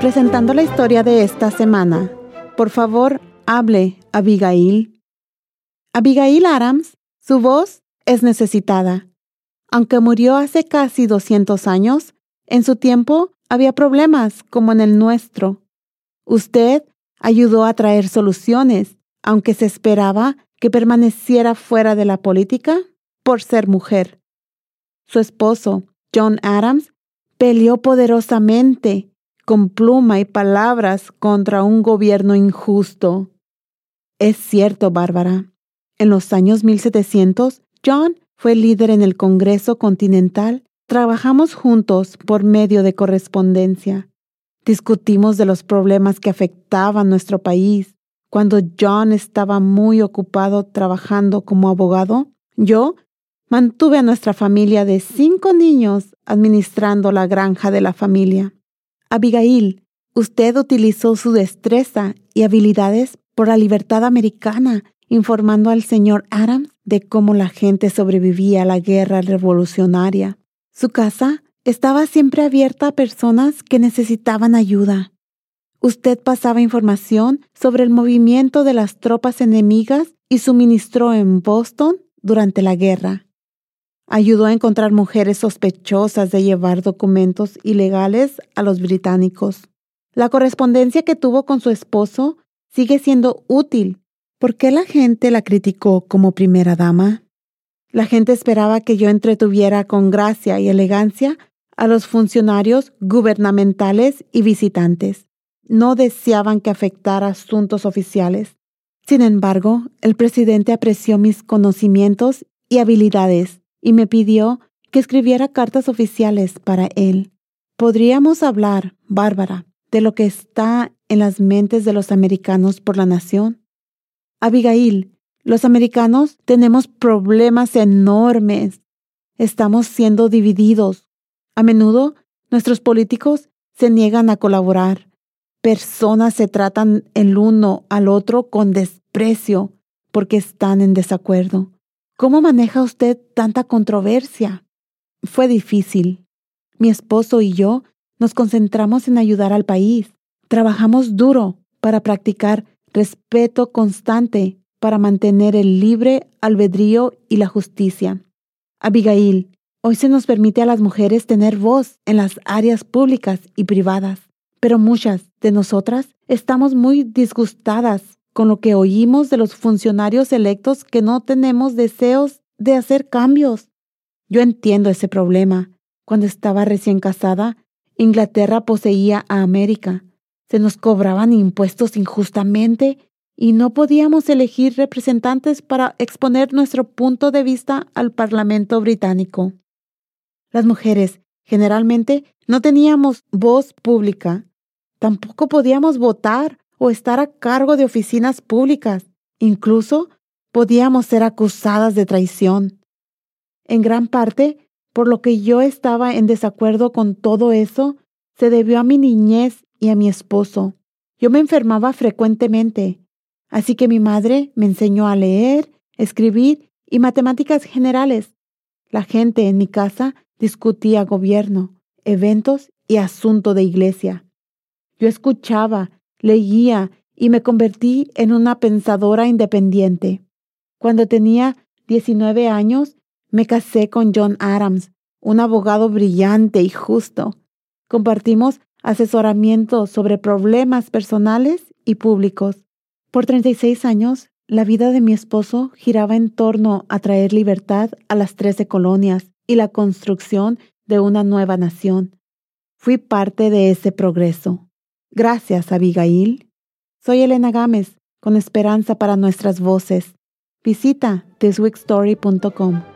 Presentando la historia de esta semana. Por favor, hable, Abigail. Abigail Adams, su voz es necesitada. Aunque murió hace casi 200 años, en su tiempo había problemas como en el nuestro. Usted ayudó a traer soluciones, aunque se esperaba que permaneciera fuera de la política por ser mujer. Su esposo, John Adams, peleó poderosamente con pluma y palabras contra un gobierno injusto. Es cierto, Bárbara. En los años 1700, John fue líder en el Congreso Continental. Trabajamos juntos por medio de correspondencia. Discutimos de los problemas que afectaban nuestro país. Cuando John estaba muy ocupado trabajando como abogado, yo mantuve a nuestra familia de cinco niños administrando la granja de la familia. Abigail, usted utilizó su destreza y habilidades por la libertad americana, informando al señor Adams de cómo la gente sobrevivía a la guerra revolucionaria. Su casa estaba siempre abierta a personas que necesitaban ayuda. Usted pasaba información sobre el movimiento de las tropas enemigas y suministró en Boston durante la guerra. Ayudó a encontrar mujeres sospechosas de llevar documentos ilegales a los británicos. La correspondencia que tuvo con su esposo sigue siendo útil. ¿Por qué la gente la criticó como primera dama? La gente esperaba que yo entretuviera con gracia y elegancia a los funcionarios gubernamentales y visitantes. No deseaban que afectara asuntos oficiales. Sin embargo, el presidente apreció mis conocimientos y habilidades y me pidió que escribiera cartas oficiales para él. Podríamos hablar, Bárbara, de lo que está en las mentes de los americanos por la nación. Abigail, los americanos tenemos problemas enormes. Estamos siendo divididos, a menudo, nuestros políticos se niegan a colaborar. Personas se tratan el uno al otro con desprecio porque están en desacuerdo. ¿Cómo maneja usted tanta controversia? Fue difícil. Mi esposo y yo nos concentramos en ayudar al país. Trabajamos duro para practicar respeto constante para mantener el libre albedrío y la justicia. Abigail, Hoy se nos permite a las mujeres tener voz en las áreas públicas y privadas, pero muchas de nosotras estamos muy disgustadas con lo que oímos de los funcionarios electos que no tenemos deseos de hacer cambios. Yo entiendo ese problema. Cuando estaba recién casada, Inglaterra poseía a América. Se nos cobraban impuestos injustamente y no podíamos elegir representantes para exponer nuestro punto de vista al Parlamento británico. Las mujeres generalmente no teníamos voz pública, tampoco podíamos votar o estar a cargo de oficinas públicas, incluso podíamos ser acusadas de traición. En gran parte, por lo que yo estaba en desacuerdo con todo eso, se debió a mi niñez y a mi esposo. Yo me enfermaba frecuentemente, así que mi madre me enseñó a leer, escribir y matemáticas generales. La gente en mi casa discutía gobierno, eventos y asunto de iglesia. Yo escuchaba, leía y me convertí en una pensadora independiente. Cuando tenía 19 años, me casé con John Adams, un abogado brillante y justo. Compartimos asesoramiento sobre problemas personales y públicos. Por 36 años, la vida de mi esposo giraba en torno a traer libertad a las trece colonias y la construcción de una nueva nación. Fui parte de ese progreso. Gracias, Abigail. Soy Elena Gámez, con esperanza para nuestras voces. Visita thisweekstory.com.